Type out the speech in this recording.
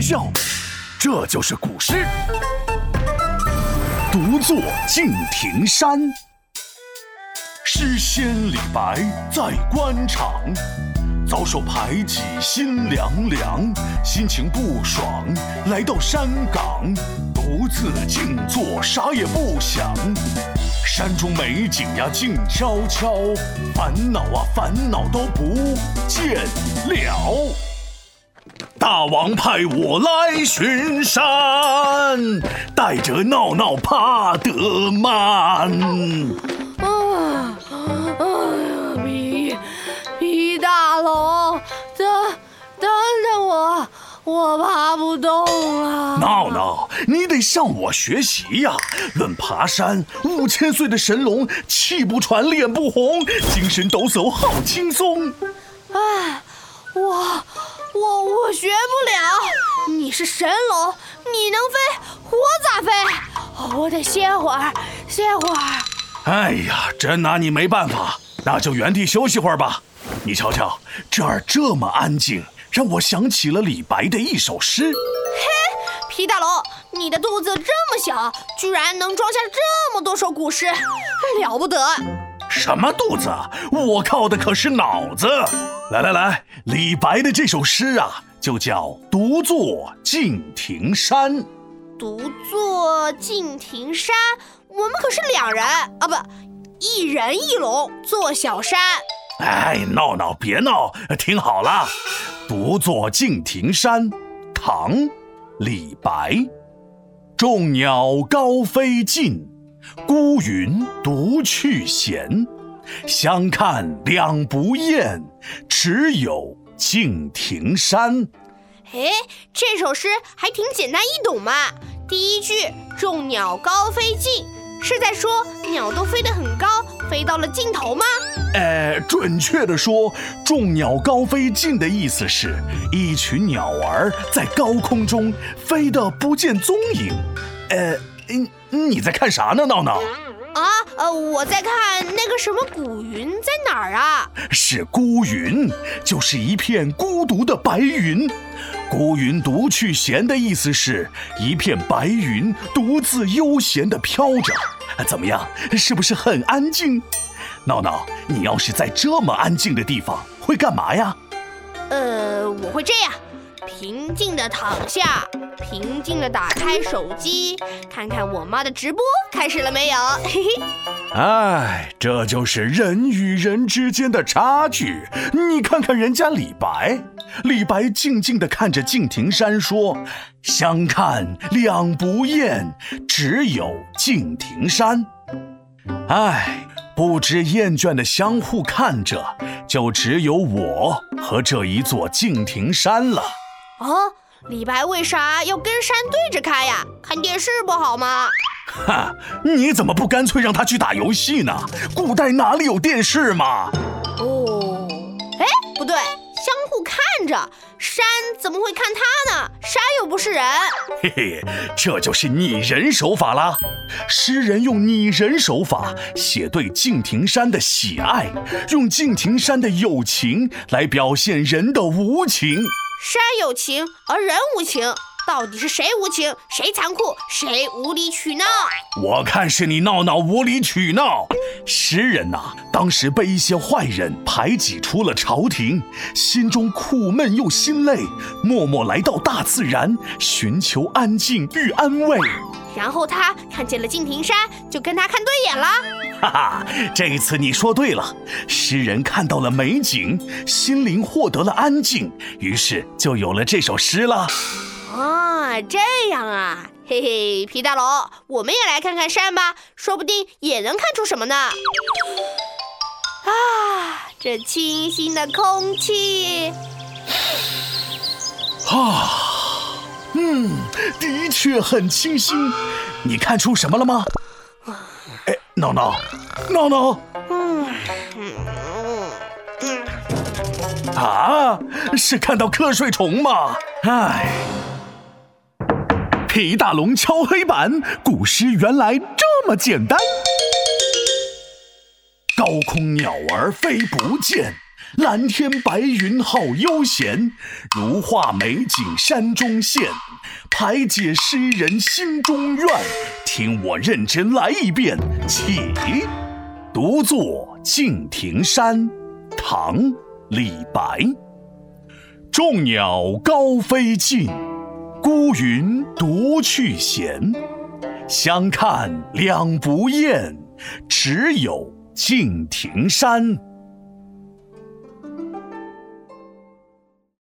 笑，这就是古诗。独坐敬亭山，诗仙李白在官场，遭受排挤心凉凉，心情不爽，来到山岗，独自静坐，啥也不想。山中美景呀，静悄悄，烦恼啊，烦恼都不见了。大王派我来巡山，带着闹闹怕得慢。啊，哎呀，皮皮大龙，等等等我，我爬不动了。闹闹，你得向我学习呀！论爬山，五千岁的神龙气不喘，脸不红，精神抖擞，好轻松。哎，我我我学不了。你是神龙，你能飞，我咋飞？我得歇会儿，歇会儿。哎呀，真拿你没办法，那就原地休息会儿吧。你瞧瞧，这儿这么安静，让我想起了李白的一首诗。嘿皮大龙，你的肚子这么小，居然能装下这么多首古诗，了不得！什么肚子？我靠的可是脑子！来来来，李白的这首诗啊，就叫《独坐敬亭山》。独坐敬亭山，我们可是两人啊，不，一人一龙坐小山。哎，闹闹别闹，听好了，《独坐敬亭山》，唐，李白。众鸟高飞尽，孤云独去闲。相看两不厌，只有敬亭山。哎，这首诗还挺简单易懂嘛。第一句“众鸟高飞尽”，是在说鸟都飞得很高，飞到了尽头吗？呃，准确的说，“众鸟高飞尽”的意思是，一群鸟儿在高空中飞得不见踪影。呃，你你在看啥呢，闹闹？啊，呃，我在看那个什么古云在哪儿啊？是孤云，就是一片孤独的白云。孤云独去闲的意思是一片白云独自悠闲地飘着。怎么样，是不是很安静？闹闹，你要是在这么安静的地方，会干嘛呀？呃，我会这样。平静地躺下，平静地打开手机，看看我妈的直播开始了没有。嘿嘿。哎，这就是人与人之间的差距。你看看人家李白，李白静静地看着敬亭山，说：“相看两不厌，只有敬亭山。”哎，不知厌倦的相互看着，就只有我和这一座敬亭山了。哦，李白为啥要跟山对着开呀？看电视不好吗？哈，你怎么不干脆让他去打游戏呢？古代哪里有电视嘛？哦，哎，不对，相互看着，山怎么会看他呢？山又不是人。嘿嘿，这就是拟人手法啦。诗人用拟人手法写对敬亭山的喜爱，用敬亭山的友情来表现人的无情。山有情而人无情，到底是谁无情？谁残酷？谁无理取闹？我看是你闹闹无理取闹。诗人呐，当时被一些坏人排挤出了朝廷，心中苦闷又心累，默默来到大自然，寻求安静与安慰。然后他看见了敬亭山，就跟他看对眼了。哈哈，这一次你说对了。诗人看到了美景，心灵获得了安静，于是就有了这首诗了。啊，这样啊，嘿嘿，皮大龙，我们也来看看山吧，说不定也能看出什么呢。啊，这清新的空气。啊。嗯，的确很清新。你看出什么了吗？哎，闹闹，闹闹。嗯啊，是看到瞌睡虫吗？哎，皮大龙敲黑板，古诗原来这么简单。高空鸟儿飞不见，蓝天白云好悠闲，如画美景山中现，排解诗人心中怨。听我认真来一遍，起。独坐敬亭山，唐·李白。众鸟高飞尽，孤云独去闲。相看两不厌，只有敬亭山。